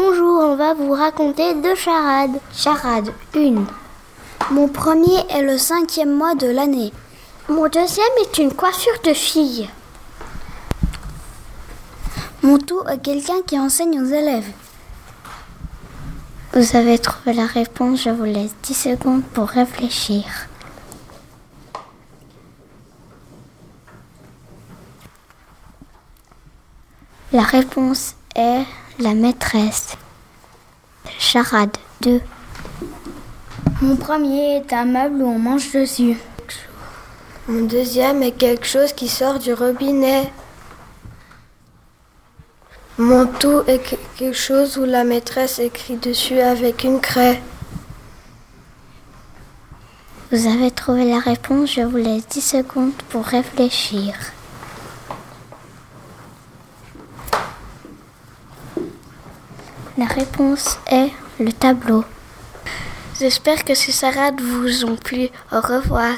Bonjour, on va vous raconter deux charades. Charade 1. Mon premier est le cinquième mois de l'année. Mon deuxième est une coiffure de fille. Mon tout est quelqu'un qui enseigne aux élèves. Vous avez trouvé la réponse, je vous laisse 10 secondes pour réfléchir. La réponse est la maîtresse. Charade 2. Mon premier est un meuble où on mange dessus. Mon deuxième est quelque chose qui sort du robinet. Mon tout est quelque chose où la maîtresse écrit dessus avec une craie. Vous avez trouvé la réponse, je vous laisse 10 secondes pour réfléchir. La réponse est le tableau. J'espère que ces sarades vous ont plu. Au revoir.